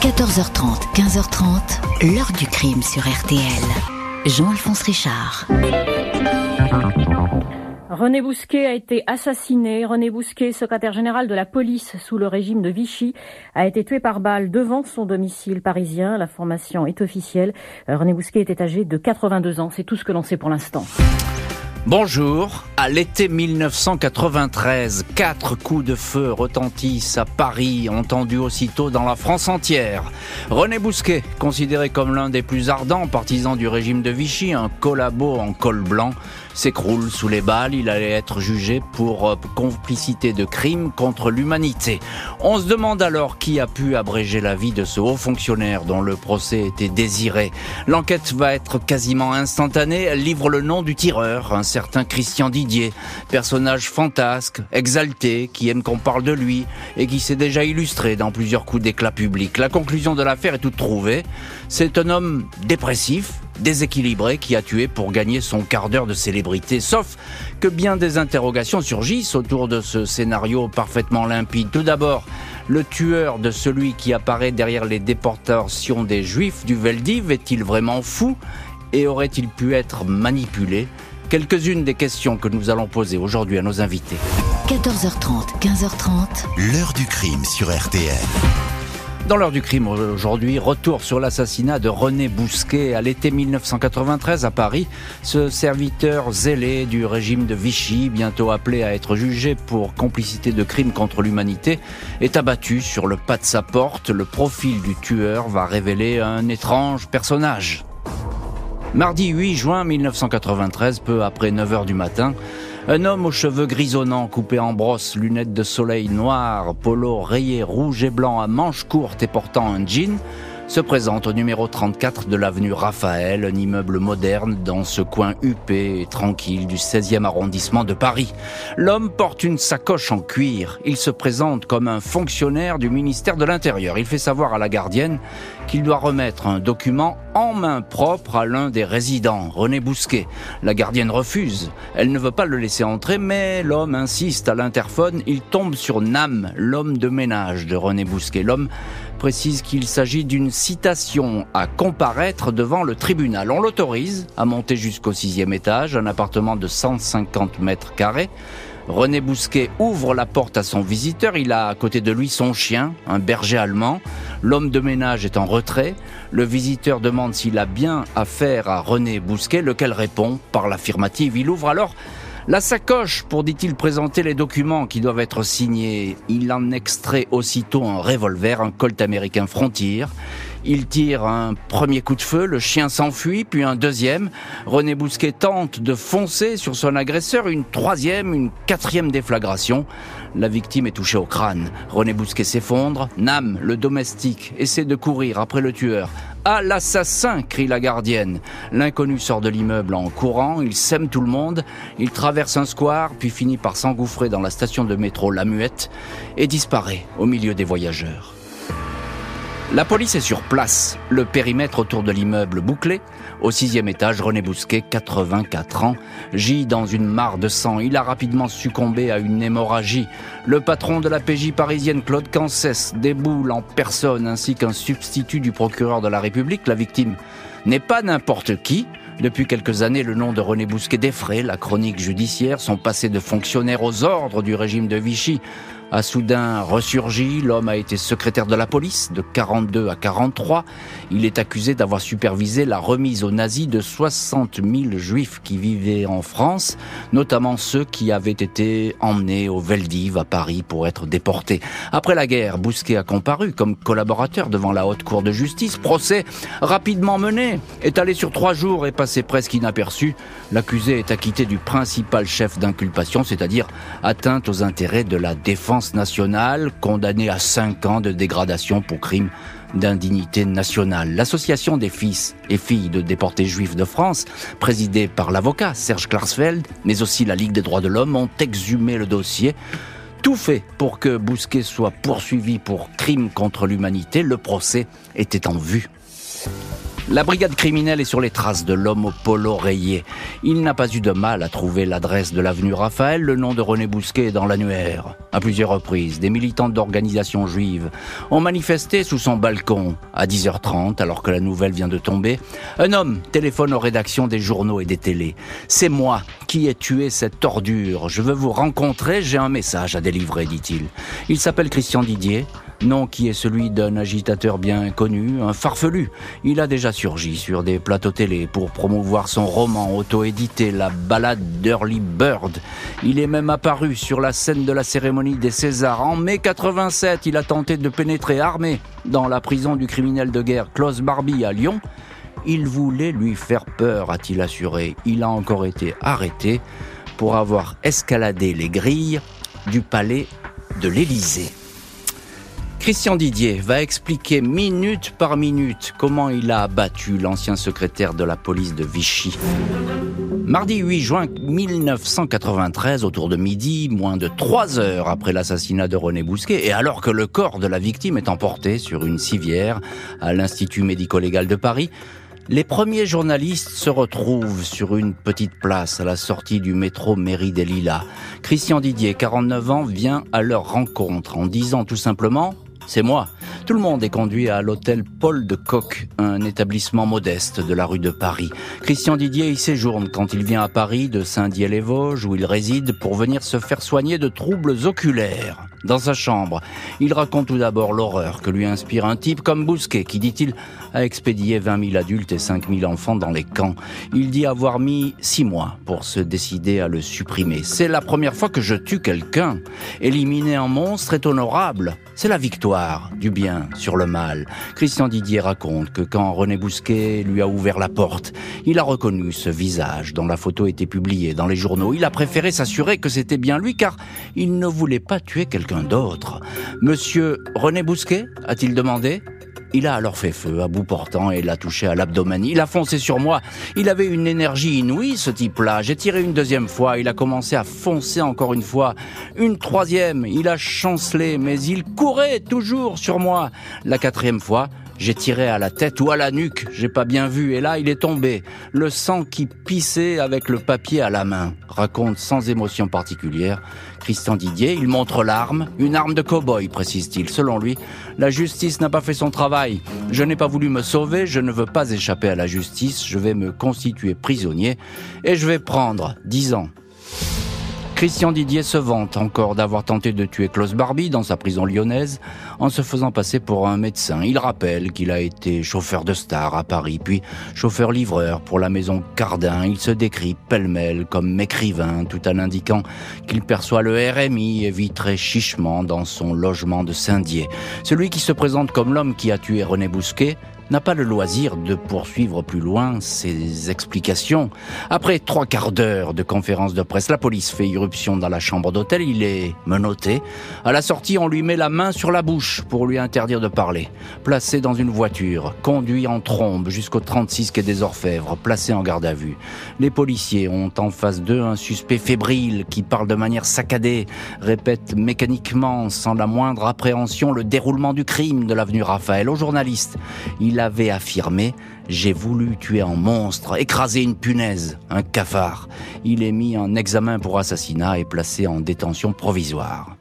14h30, 15h30, l'heure du crime sur RTL. Jean-Alphonse Richard. René Bousquet a été assassiné. René Bousquet, secrétaire général de la police sous le régime de Vichy, a été tué par balle devant son domicile parisien. La formation est officielle. René Bousquet était âgé de 82 ans. C'est tout ce que l'on sait pour l'instant. Bonjour. À l'été 1993, quatre coups de feu retentissent à Paris, entendus aussitôt dans la France entière. René Bousquet, considéré comme l'un des plus ardents partisans du régime de Vichy, un collabo en col blanc, s'écroule sous les balles. Il allait être jugé pour euh, complicité de crime contre l'humanité. On se demande alors qui a pu abréger la vie de ce haut fonctionnaire dont le procès était désiré. L'enquête va être quasiment instantanée. Elle livre le nom du tireur, un certain Christian Didier, personnage fantasque, exalté, qui aime qu'on parle de lui et qui s'est déjà illustré dans plusieurs coups d'éclat public. La conclusion de l'affaire est toute trouvée. C'est un homme dépressif, déséquilibré qui a tué pour gagner son quart d'heure de célébrité. Sauf que bien des interrogations surgissent autour de ce scénario parfaitement limpide. Tout d'abord, le tueur de celui qui apparaît derrière les déportations des Juifs du Veldiv est-il vraiment fou et aurait-il pu être manipulé? Quelques-unes des questions que nous allons poser aujourd'hui à nos invités. 14h30, 15h30. L'heure du crime sur RTL. Dans l'heure du crime aujourd'hui, retour sur l'assassinat de René Bousquet à l'été 1993 à Paris. Ce serviteur zélé du régime de Vichy, bientôt appelé à être jugé pour complicité de crimes contre l'humanité, est abattu sur le pas de sa porte. Le profil du tueur va révéler un étrange personnage. Mardi 8 juin 1993, peu après 9 heures du matin, un homme aux cheveux grisonnants, coupés en brosse, lunettes de soleil noires, polo rayé rouge et blanc à manches courtes et portant un jean, se présente au numéro 34 de l'avenue Raphaël, un immeuble moderne dans ce coin huppé et tranquille du 16e arrondissement de Paris. L'homme porte une sacoche en cuir. Il se présente comme un fonctionnaire du ministère de l'Intérieur. Il fait savoir à la gardienne qu'il doit remettre un document en main propre à l'un des résidents, René Bousquet. La gardienne refuse. Elle ne veut pas le laisser entrer, mais l'homme insiste à l'interphone. Il tombe sur Nam, l'homme de ménage de René Bousquet. L'homme précise qu'il s'agit d'une citation à comparaître devant le tribunal. On l'autorise à monter jusqu'au sixième étage, un appartement de 150 mètres carrés. René Bousquet ouvre la porte à son visiteur. Il a à côté de lui son chien, un berger allemand. L'homme de ménage est en retrait. Le visiteur demande s'il a bien affaire à René Bousquet, lequel répond par l'affirmative. Il ouvre alors la sacoche pour, dit-il, présenter les documents qui doivent être signés. Il en extrait aussitôt un revolver, un Colt américain Frontier. Il tire un premier coup de feu, le chien s'enfuit, puis un deuxième. René Bousquet tente de foncer sur son agresseur, une troisième, une quatrième déflagration. La victime est touchée au crâne. René Bousquet s'effondre. Nam, le domestique, essaie de courir après le tueur. À l'assassin crie la gardienne. L'inconnu sort de l'immeuble en courant, il sème tout le monde, il traverse un square, puis finit par s'engouffrer dans la station de métro La Muette et disparaît au milieu des voyageurs. La police est sur place, le périmètre autour de l'immeuble bouclé. Au sixième étage, René Bousquet, 84 ans, gît dans une mare de sang. Il a rapidement succombé à une hémorragie. Le patron de la PJ parisienne, Claude Cancès, déboule en personne, ainsi qu'un substitut du procureur de la République. La victime n'est pas n'importe qui. Depuis quelques années, le nom de René Bousquet défraie la chronique judiciaire, son passé de fonctionnaire aux ordres du régime de Vichy a soudain ressurgi. L'homme a été secrétaire de la police de 42 à 43. Il est accusé d'avoir supervisé la remise aux nazis de 60 000 juifs qui vivaient en France, notamment ceux qui avaient été emmenés au Veldiv à Paris pour être déportés. Après la guerre, Bousquet a comparu comme collaborateur devant la haute cour de justice. Procès rapidement mené, étalé sur trois jours et passé presque inaperçu. L'accusé est acquitté du principal chef d'inculpation, c'est-à-dire atteinte aux intérêts de la défense nationale, condamné à 5 ans de dégradation pour crime d'indignité nationale. L'association des fils et filles de déportés juifs de France, présidée par l'avocat Serge Klarsfeld, mais aussi la Ligue des droits de l'homme, ont exhumé le dossier. Tout fait pour que Bousquet soit poursuivi pour crime contre l'humanité. Le procès était en vue. La brigade criminelle est sur les traces de l'homme au polo rayé. Il n'a pas eu de mal à trouver l'adresse de l'avenue Raphaël, le nom de René Bousquet dans l'annuaire. À plusieurs reprises, des militants d'organisations juives ont manifesté sous son balcon. À 10h30, alors que la nouvelle vient de tomber, un homme téléphone aux rédactions des journaux et des télés. C'est moi qui ai tué cette ordure. Je veux vous rencontrer, j'ai un message à délivrer, dit-il. Il s'appelle Christian Didier nom qui est celui d'un agitateur bien connu, un farfelu. Il a déjà surgi sur des plateaux télé pour promouvoir son roman auto-édité, La balade d'Early Bird. Il est même apparu sur la scène de la cérémonie des Césars. En mai 87, il a tenté de pénétrer armé dans la prison du criminel de guerre Klaus Barbie à Lyon. Il voulait lui faire peur, a-t-il assuré. Il a encore été arrêté pour avoir escaladé les grilles du palais de l'Élysée. Christian Didier va expliquer minute par minute comment il a abattu l'ancien secrétaire de la police de Vichy. Mardi 8 juin 1993, autour de midi, moins de trois heures après l'assassinat de René Bousquet, et alors que le corps de la victime est emporté sur une civière à l'Institut médico-légal de Paris, les premiers journalistes se retrouvent sur une petite place à la sortie du métro Mairie des Lilas. Christian Didier, 49 ans, vient à leur rencontre en disant tout simplement c'est moi. Tout le monde est conduit à l'hôtel Paul de Coq, un établissement modeste de la rue de Paris. Christian Didier y séjourne quand il vient à Paris de Saint-Dié-les-Vosges où il réside pour venir se faire soigner de troubles oculaires. Dans sa chambre, il raconte tout d'abord l'horreur que lui inspire un type comme Bousquet qui, dit-il, a expédié 20 000 adultes et 5 000 enfants dans les camps. Il dit avoir mis six mois pour se décider à le supprimer. C'est la première fois que je tue quelqu'un. Éliminer un monstre est honorable. C'est la victoire du bien sur le mal. Christian Didier raconte que quand René Bousquet lui a ouvert la porte, il a reconnu ce visage dont la photo était publiée dans les journaux. Il a préféré s'assurer que c'était bien lui car il ne voulait pas tuer quelqu'un d'autre. Monsieur René Bousquet a-t-il demandé? Il a alors fait feu à bout portant et l'a touché à l'abdomen. Il a foncé sur moi. Il avait une énergie inouïe, ce type-là. J'ai tiré une deuxième fois. Il a commencé à foncer encore une fois. Une troisième. Il a chancelé, mais il courait toujours sur moi. La quatrième fois, j'ai tiré à la tête ou à la nuque, j'ai pas bien vu, et là il est tombé, le sang qui pissait avec le papier à la main, raconte sans émotion particulière Christian Didier. Il montre l'arme, une arme de cow-boy, précise-t-il. Selon lui, la justice n'a pas fait son travail. Je n'ai pas voulu me sauver, je ne veux pas échapper à la justice, je vais me constituer prisonnier et je vais prendre dix ans Christian Didier se vante encore d'avoir tenté de tuer Klaus Barbie dans sa prison lyonnaise en se faisant passer pour un médecin. Il rappelle qu'il a été chauffeur de star à Paris, puis chauffeur-livreur pour la maison Cardin. Il se décrit pêle-mêle comme écrivain, tout en indiquant qu'il perçoit le RMI et vit très chichement dans son logement de Saint-Dié. Celui qui se présente comme l'homme qui a tué René Bousquet n'a pas le loisir de poursuivre plus loin ses explications. Après trois quarts d'heure de conférence de presse, la police fait irruption dans la chambre d'hôtel. Il est menotté. À la sortie, on lui met la main sur la bouche pour lui interdire de parler. Placé dans une voiture, conduit en trombe jusqu'au 36 quai des Orfèvres, placé en garde à vue. Les policiers ont en face d'eux un suspect fébrile qui parle de manière saccadée, répète mécaniquement, sans la moindre appréhension, le déroulement du crime de l'avenue Raphaël. Au journaliste, il il avait affirmé J'ai voulu tuer un monstre, écraser une punaise, un cafard. Il est mis en examen pour assassinat et placé en détention provisoire.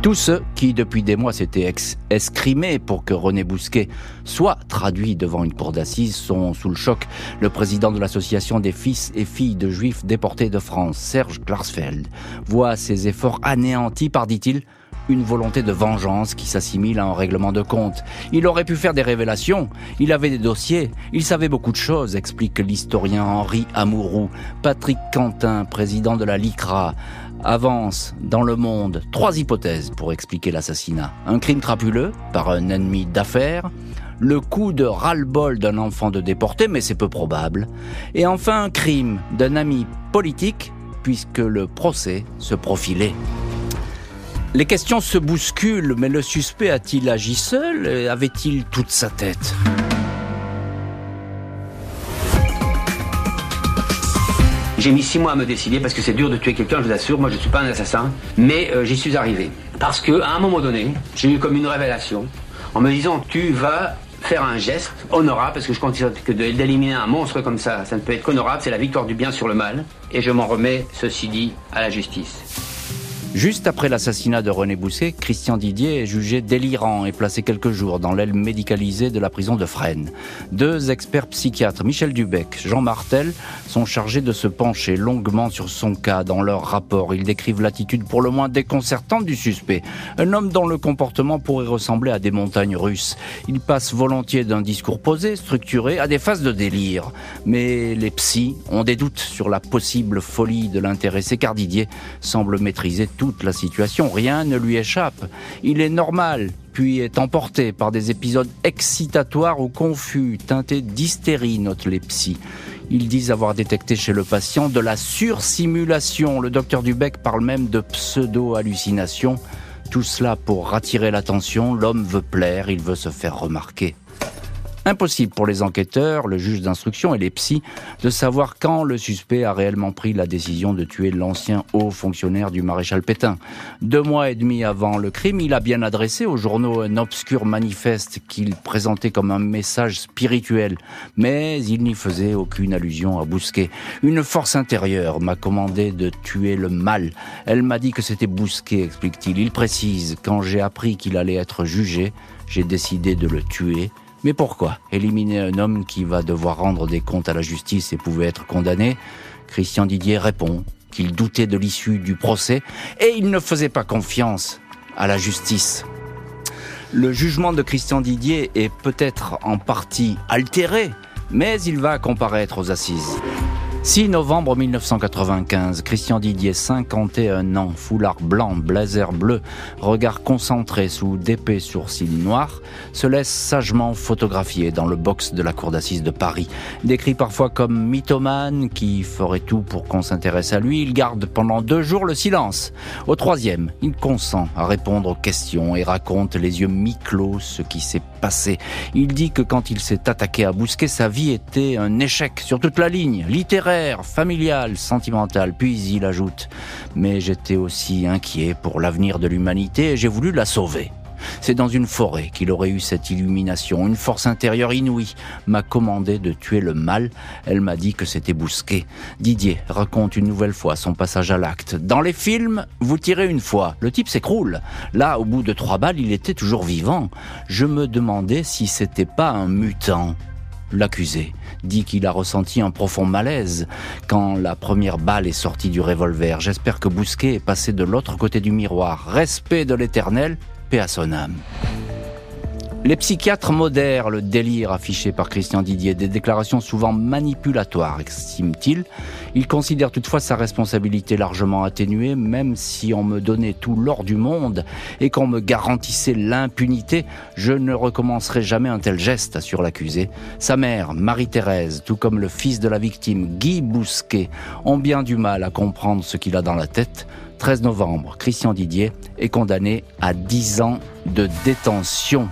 Tous ceux qui, depuis des mois, s'étaient escrimés pour que René Bousquet soit traduit devant une cour d'assises sont sous le choc. Le président de l'association des fils et filles de juifs déportés de France, Serge Klarsfeld, voit ses efforts anéantis par, dit-il, une volonté de vengeance qui s'assimile à un règlement de compte. Il aurait pu faire des révélations, il avait des dossiers, il savait beaucoup de choses, explique l'historien Henri Amouroux. Patrick Quentin, président de la LICRA, avance dans le monde trois hypothèses pour expliquer l'assassinat. Un crime crapuleux par un ennemi d'affaires, le coup de ras-le-bol d'un enfant de déporté, mais c'est peu probable, et enfin un crime d'un ami politique, puisque le procès se profilait. Les questions se bousculent, mais le suspect a-t-il agi seul Avait-il toute sa tête? J'ai mis six mois à me décider parce que c'est dur de tuer quelqu'un, je vous assure. Moi, je ne suis pas un assassin, mais euh, j'y suis arrivé parce que à un moment donné, j'ai eu comme une révélation en me disant tu vas faire un geste honorable, parce que je considère que d'éliminer un monstre comme ça, ça ne peut être qu'honorable, c'est la victoire du bien sur le mal, et je m'en remets, ceci dit, à la justice. Juste après l'assassinat de René Bousquet, Christian Didier est jugé délirant et placé quelques jours dans l'aile médicalisée de la prison de Fresnes. Deux experts psychiatres, Michel Dubec, Jean Martel, sont chargés de se pencher longuement sur son cas dans leur rapport. Ils décrivent l'attitude pour le moins déconcertante du suspect. Un homme dont le comportement pourrait ressembler à des montagnes russes. Il passe volontiers d'un discours posé, structuré, à des phases de délire. Mais les psys ont des doutes sur la possible folie de l'intéressé car Didier semble maîtriser tout toute la situation, rien ne lui échappe. Il est normal, puis est emporté par des épisodes excitatoires ou confus, teintés d'hystérie, notent les psys. Ils disent avoir détecté chez le patient de la sursimulation. Le docteur Dubec parle même de pseudo-hallucination. Tout cela pour attirer l'attention, l'homme veut plaire, il veut se faire remarquer. Impossible pour les enquêteurs, le juge d'instruction et les psys de savoir quand le suspect a réellement pris la décision de tuer l'ancien haut fonctionnaire du maréchal Pétain. Deux mois et demi avant le crime, il a bien adressé aux journaux un obscur manifeste qu'il présentait comme un message spirituel, mais il n'y faisait aucune allusion à Bousquet. Une force intérieure m'a commandé de tuer le mal. Elle m'a dit que c'était Bousquet, explique-t-il. Il précise, quand j'ai appris qu'il allait être jugé, j'ai décidé de le tuer mais pourquoi éliminer un homme qui va devoir rendre des comptes à la justice et pouvait être condamné? Christian Didier répond qu'il doutait de l'issue du procès et il ne faisait pas confiance à la justice. Le jugement de Christian Didier est peut-être en partie altéré, mais il va comparaître aux assises. 6 novembre 1995, Christian Didier, 51 ans, foulard blanc, blazer bleu, regard concentré sous d'épais sourcils noirs, se laisse sagement photographier dans le box de la cour d'assises de Paris. Décrit parfois comme mythomane qui ferait tout pour qu'on s'intéresse à lui, il garde pendant deux jours le silence. Au troisième, il consent à répondre aux questions et raconte les yeux mi-clos ce qui s'est Il dit que quand il s'est attaqué à Bousquet, sa vie était un échec sur toute la ligne, littéraire familial, sentimental. Puis il ajoute Mais j'étais aussi inquiet pour l'avenir de l'humanité et j'ai voulu la sauver. C'est dans une forêt qu'il aurait eu cette illumination. Une force intérieure inouïe m'a commandé de tuer le mal. Elle m'a dit que c'était Bousquet. Didier raconte une nouvelle fois son passage à l'acte. Dans les films, vous tirez une fois, le type s'écroule. Là, au bout de trois balles, il était toujours vivant. Je me demandais si c'était pas un mutant. L'accusé dit qu'il a ressenti un profond malaise quand la première balle est sortie du revolver. J'espère que Bousquet est passé de l'autre côté du miroir. Respect de l'éternel, à son âme. Les psychiatres modèrent le délire affiché par Christian Didier, des déclarations souvent manipulatoires, estime-t-il. Il considère toutefois sa responsabilité largement atténuée, même si on me donnait tout l'or du monde et qu'on me garantissait l'impunité, je ne recommencerai jamais un tel geste, assure l'accusé. Sa mère, Marie-Thérèse, tout comme le fils de la victime, Guy Bousquet, ont bien du mal à comprendre ce qu'il a dans la tête. 13 novembre, Christian Didier est condamné à 10 ans de détention.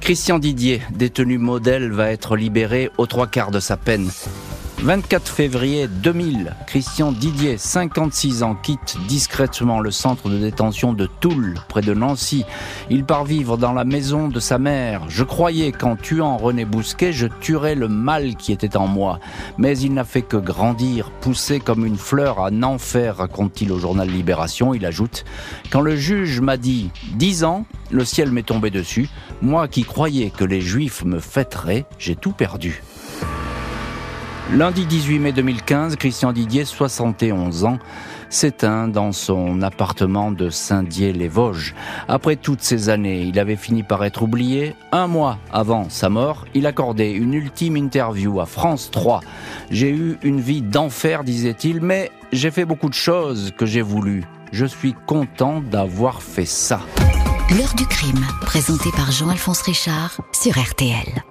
Christian Didier, détenu modèle, va être libéré aux trois quarts de sa peine. 24 février 2000, Christian Didier, 56 ans, quitte discrètement le centre de détention de Toul, près de Nancy. Il part vivre dans la maison de sa mère. Je croyais qu'en tuant René Bousquet, je tuerais le mal qui était en moi. Mais il n'a fait que grandir, pousser comme une fleur à enfer, raconte-t-il au journal Libération. Il ajoute, quand le juge m'a dit 10 ans, le ciel m'est tombé dessus. Moi qui croyais que les juifs me fêteraient, j'ai tout perdu. Lundi 18 mai 2015, Christian Didier, 71 ans, s'éteint dans son appartement de Saint-Dié-les-Vosges. Après toutes ces années, il avait fini par être oublié. Un mois avant sa mort, il accordait une ultime interview à France 3. J'ai eu une vie d'enfer, disait-il, mais j'ai fait beaucoup de choses que j'ai voulu. Je suis content d'avoir fait ça. L'heure du crime, présenté par Jean-Alphonse Richard sur RTL.